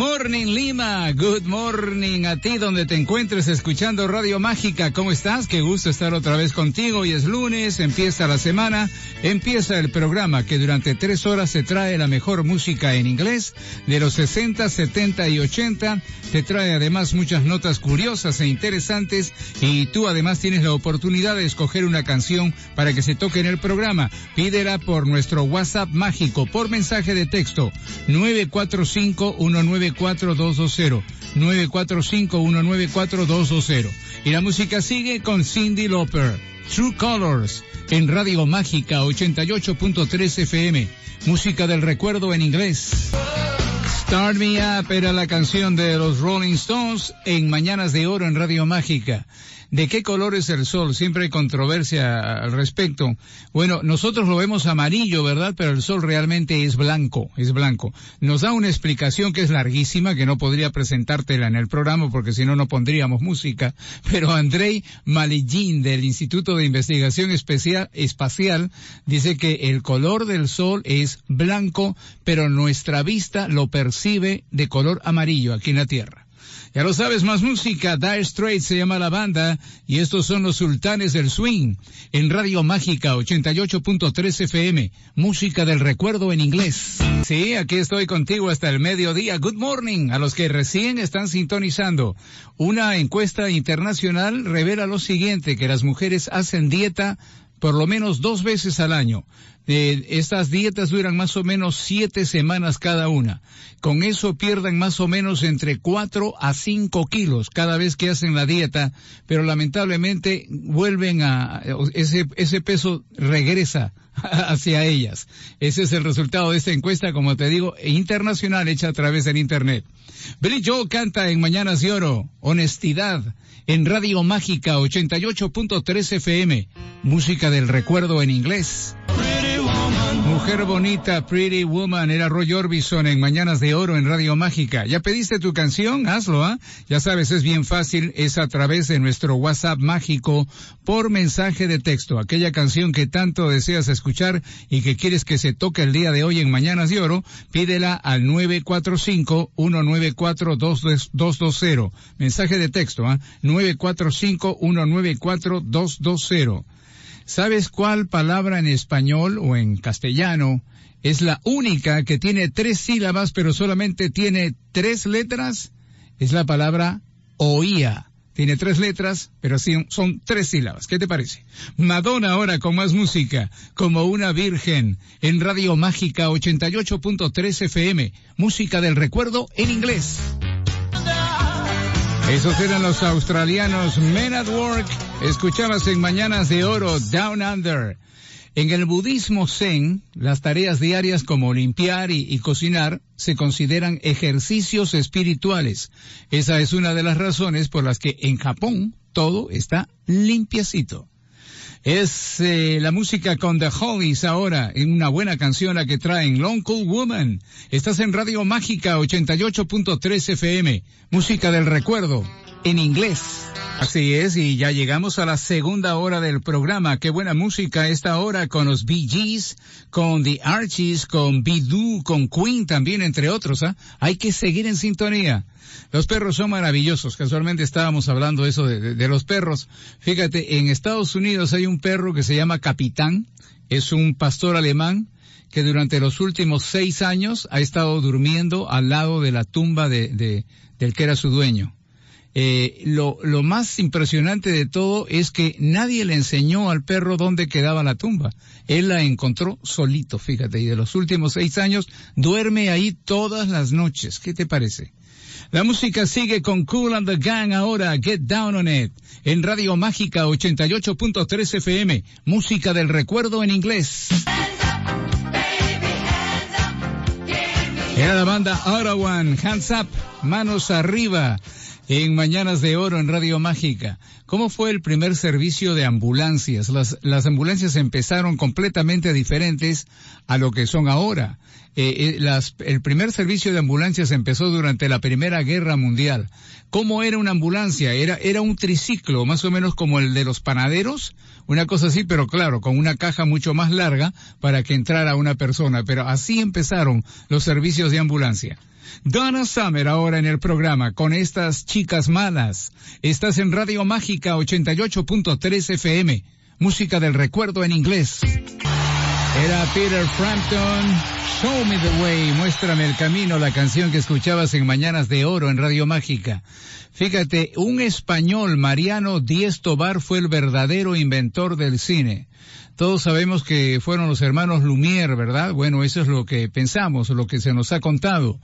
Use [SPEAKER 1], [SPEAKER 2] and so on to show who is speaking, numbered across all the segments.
[SPEAKER 1] Good morning Lima, good morning a ti donde te encuentres escuchando Radio Mágica. ¿Cómo estás? Qué gusto estar otra vez contigo. Hoy es lunes, empieza la semana, empieza el programa que durante tres horas te trae la mejor música en inglés de los 60, 70 y 80. Te trae además muchas notas curiosas e interesantes y tú además tienes la oportunidad de escoger una canción para que se toque en el programa. Pídela por nuestro WhatsApp mágico, por mensaje de texto 945 194 220 945 194 220 Y la música sigue con Cindy Lauper, True Colors, en Radio Mágica 88.3 FM. Música del recuerdo en inglés. Start Me Up era la canción de los Rolling Stones en Mañanas de Oro en Radio Mágica. ¿De qué color es el sol? Siempre hay controversia al respecto. Bueno, nosotros lo vemos amarillo, ¿verdad? Pero el sol realmente es blanco, es blanco. Nos da una explicación que es larguísima, que no podría presentártela en el programa porque si no, no pondríamos música. Pero Andrei Malillín del Instituto de Investigación Especial, Espacial dice que el color del sol es blanco, pero nuestra vista lo percibe de color amarillo aquí en la Tierra. Ya lo sabes, más música. Dire Straits se llama la banda y estos son los sultanes del swing en Radio Mágica 88.3 FM. Música del recuerdo en inglés. Sí, aquí estoy contigo hasta el mediodía. Good morning a los que recién están sintonizando. Una encuesta internacional revela lo siguiente, que las mujeres hacen dieta por lo menos dos veces al año. Eh, estas dietas duran más o menos siete semanas cada una. Con eso pierden más o menos entre cuatro a cinco kilos cada vez que hacen la dieta, pero lamentablemente vuelven a, ese, ese peso regresa hacia ellas. Ese es el resultado de esta encuesta, como te digo, internacional hecha a través del Internet. Billy Joe canta en Mañanas de Oro, Honestidad, en Radio Mágica 88.3 FM, música del recuerdo en inglés. Mujer bonita, Pretty Woman, era Roy Orbison en Mañanas de Oro en Radio Mágica. ¿Ya pediste tu canción? Hazlo, ¿ah? Ya sabes, es bien fácil, es a través de nuestro WhatsApp mágico por mensaje de texto. Aquella canción que tanto deseas escuchar y que quieres que se toque el día de hoy en Mañanas de Oro, pídela al 945-194-220. Mensaje de texto, ¿ah? 945-194-220. ¿Sabes cuál palabra en español o en castellano es la única que tiene tres sílabas pero solamente tiene tres letras? Es la palabra oía. Tiene tres letras, pero sí, son tres sílabas. ¿Qué te parece? Madonna ahora con más música, como una virgen, en Radio Mágica 88.3 FM, música del recuerdo en inglés. Esos eran los australianos Men at Work. Escuchabas en Mañanas de Oro, Down Under. En el budismo zen, las tareas diarias como limpiar y, cocinar se consideran ejercicios espirituales. Esa es una de las razones por las que en Japón todo está limpiecito. Es eh, la música con The Hollies ahora, en una buena canción la que traen Long Cool Woman. Estás en Radio Mágica 88.3 FM, música del recuerdo, en inglés. Así es, y ya llegamos a la segunda hora del programa. Qué buena música esta hora con los Bee Gees, con The Archies, con Bidoo, con Queen también, entre otros. ¿ah? Hay que seguir en sintonía. Los perros son maravillosos. Casualmente estábamos hablando eso de, de, de, los perros. Fíjate, en Estados Unidos hay un perro que se llama Capitán. Es un pastor alemán que durante los últimos seis años ha estado durmiendo al lado de la tumba de del que era su dueño. Eh, lo, lo más impresionante de todo es que nadie le enseñó al perro dónde quedaba la tumba. Él la encontró solito, fíjate, y de los últimos seis años duerme ahí todas las noches. ¿Qué te parece? La música sigue con Cool and the Gang ahora, Get Down on It, en Radio Mágica 88.3 FM, música del recuerdo en inglés. Era la banda Arawan, Hands Up, manos arriba, en Mañanas de Oro en Radio Mágica. ¿Cómo fue el primer servicio de ambulancias? Las, ambulancias empezaron completamente diferentes a lo que son ahora. Eh, eh, las, el primer servicio de ambulancias empezó durante la Primera Guerra Mundial. ¿Cómo era una ambulancia? Era, era un triciclo, más o menos como el de los panaderos, una cosa así, pero claro, con una caja mucho más larga para que entrara una persona. Pero así empezaron los servicios de ambulancia. Donna Summer ahora en el programa con estas chicas malas. Estás en Radio Mágica 88.3 FM. Música del recuerdo en inglés. Era Peter Frampton. Show me the way. Muéstrame el camino. La canción que escuchabas en Mañanas de Oro en Radio Mágica. Fíjate, un español, Mariano Diez Tobar, fue el verdadero inventor del cine. Todos sabemos que fueron los hermanos Lumière, ¿verdad? Bueno, eso es lo que pensamos, lo que se nos ha contado.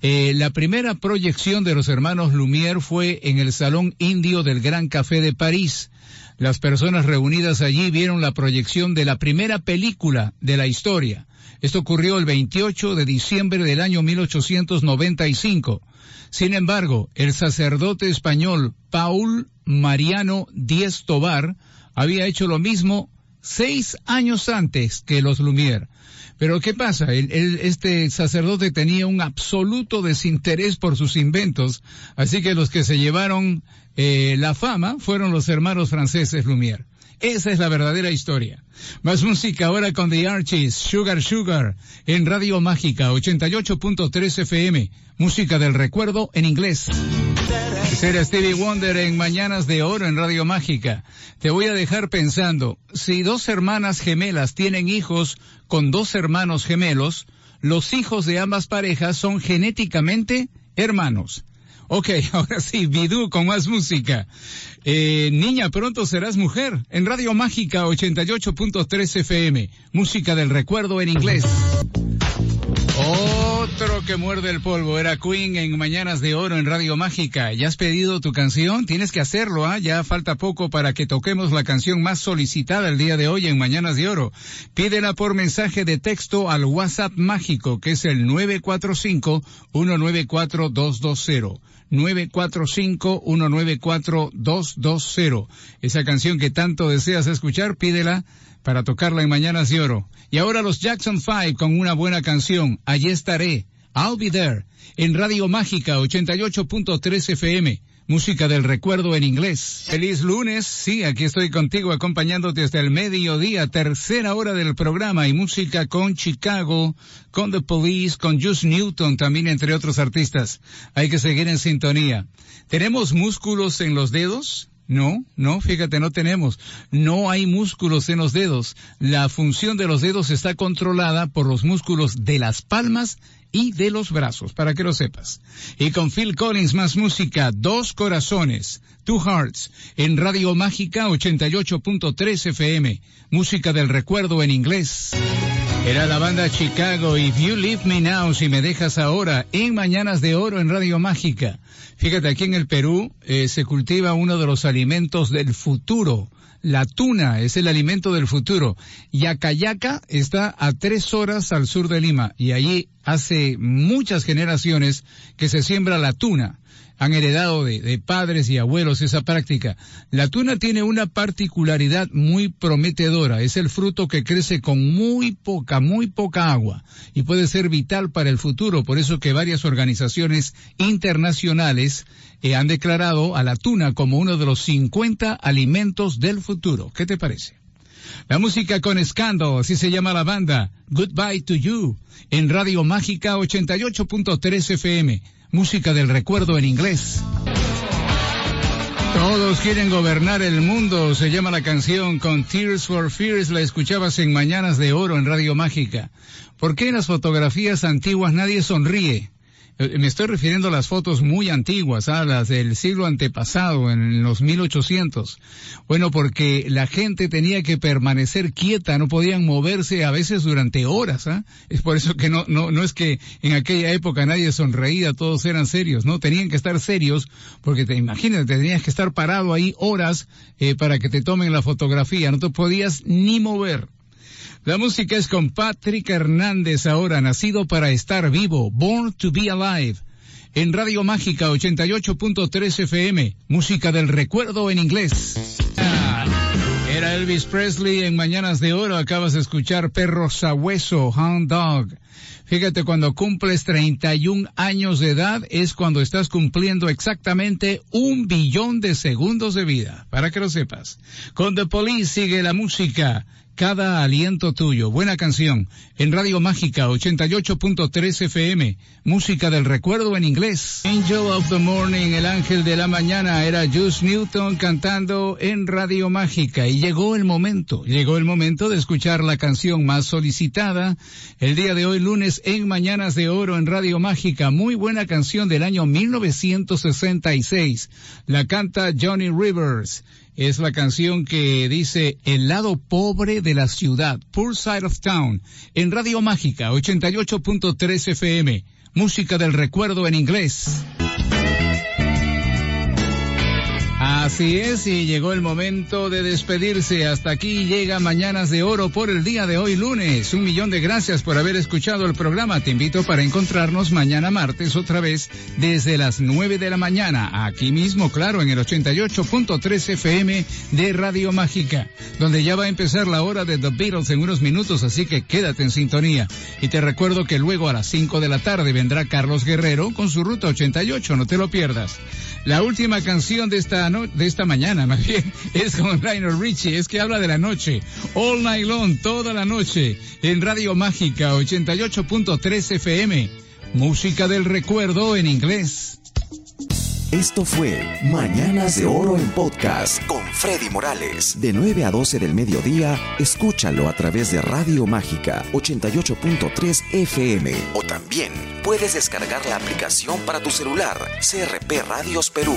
[SPEAKER 1] Eh, la primera proyección de los hermanos Lumière fue en el Salón Indio del Gran Café de París. Las personas reunidas allí vieron la proyección de la primera película de la historia. Esto ocurrió el 28 de diciembre del año 1895. Sin embargo, el sacerdote español Paul Mariano Díez Tobar había hecho lo mismo seis años antes que los Lumière. Pero ¿qué pasa? este sacerdote tenía un absoluto desinterés por sus inventos, así que los que se llevaron eh, la fama fueron los hermanos franceses Lumière. Esa es la verdadera historia. Más música ahora con The Archies, Sugar Sugar, en Radio Mágica 88.3 FM, música del recuerdo en inglés. Será Stevie Wonder en Mañanas de Oro en Radio Mágica. Te voy a dejar pensando, si dos hermanas gemelas tienen hijos con dos hermanos gemelos, los hijos de ambas parejas son genéticamente hermanos. Ok, ahora sí, Bidú con más música. Eh, niña, pronto serás mujer. En Radio Mágica 88.3 FM. Música del recuerdo en inglés. Que muerde el polvo era Queen en Mañanas de Oro en Radio Mágica. ¿Ya has pedido tu canción? Tienes que hacerlo, ¿ah? Ya falta poco para que toquemos la canción más solicitada el día de hoy en Mañanas de Oro. Pídela por mensaje de texto al WhatsApp mágico, que es el 945-194-220. 945-194-220. Esa canción que tanto deseas escuchar, pídela para tocarla en Mañanas de Oro. Y ahora los Jackson 5 con una buena canción, Allí estaré, I'll Be There, en Radio Mágica 88.3 FM. Música del recuerdo en inglés. Feliz lunes, sí, aquí estoy contigo acompañándote hasta el mediodía, tercera hora del programa y música con Chicago, con The Police, con Just Newton también entre otros artistas. Hay que seguir en sintonía. ¿Tenemos músculos en los dedos? No, no, fíjate, no tenemos. No hay músculos en los dedos. La función de los dedos está controlada por los músculos de las palmas y de los brazos, para que lo sepas. Y con Phil Collins más música, Dos Corazones, Two Hearts, en Radio Mágica 88.3 FM, música del recuerdo en inglés. Era la banda Chicago, If You Leave Me Now, si me dejas ahora, en Mañanas de Oro en Radio Mágica. Fíjate, aquí en el Perú eh, se cultiva uno de los alimentos del futuro. La tuna es el alimento del futuro. Yacayaca está a tres horas al sur de Lima y allí hace muchas generaciones que se siembra la tuna han heredado de, padres y abuelos esa práctica. La tuna tiene una particularidad muy prometedora. Es el fruto que crece con muy poca, muy poca agua y puede ser vital para el futuro. Por eso que varias organizaciones internacionales eh, han declarado a la tuna como uno de los 50 alimentos del futuro. ¿Qué te parece? La música con escándalo, así se llama la banda. Goodbye to You, en Radio Mágica 88.3 FM música del recuerdo en inglés. Todos quieren gobernar el mundo, se llama la canción con Tears for Fears, la escuchabas en Mañanas de Oro en Radio Mágica. ¿Por qué en las fotografías antiguas nadie sonríe? Eh, me estoy refiriendo a las fotos muy antiguas, a las del siglo antepasado, en los 1800. Bueno, porque la gente tenía que permanecer quieta, no podían moverse a veces durante horas. ¿ah? Es por eso que no, no, no es que en aquella época nadie sonreía, todos eran serios, ¿no? Tenían que estar serios porque te imaginas, tenías que estar parado ahí horas eh, para que te tomen la fotografía, no te podías ni mover. La música es con Patrick Hernández ahora, nacido para estar vivo, Born to be Alive. En Radio Mágica 88.3 FM, música del recuerdo en inglés. Era Elvis Presley en Mañanas de Oro, acabas de escuchar Perro Sabueso, Hound Dog. Fíjate, cuando cumples 31 años de edad es cuando estás cumpliendo exactamente un billón de segundos de vida, para que lo sepas. Con The Police sigue la música cada aliento tuyo. Buena canción. En Radio Mágica 88.3 FM. Música del recuerdo en inglés. Angel of the Morning, el ángel de la mañana, era Juice Newton cantando en Radio Mágica. Y llegó el momento, llegó el momento de escuchar la canción más solicitada. El día de hoy, lunes, en Mañanas de Oro en Radio Mágica. Muy buena canción del año 1966. La canta Johnny Rivers es la canción que dice El lado pobre de la ciudad, Poor Side of Town, en Radio Mágica 88.3 FM, música del recuerdo en inglés. Así es, y llegó el momento de despedirse. Hasta aquí llega Mañanas de Oro por el día de hoy lunes. Un millón de gracias por haber escuchado el programa. Te invito para encontrarnos mañana martes otra vez desde las 9 de la mañana, aquí mismo, claro, en el 88.3 FM de Radio Mágica, donde ya va a empezar la hora de The Beatles en unos minutos, así que quédate en sintonía. Y te recuerdo que luego a las 5 de la tarde vendrá Carlos Guerrero con su ruta 88, no te lo pierdas. La última canción de esta, de esta mañana, más bien, es con Lionel Richie, es que habla de la noche. All Night Long, toda la noche, en Radio Mágica 88.3 FM. Música del recuerdo en inglés.
[SPEAKER 2] Esto fue Mañanas de Oro en Podcast con Freddy Morales. De 9 a 12 del mediodía, escúchalo a través de Radio Mágica 88.3 FM. O también puedes descargar la aplicación para tu celular CRP Radios Perú.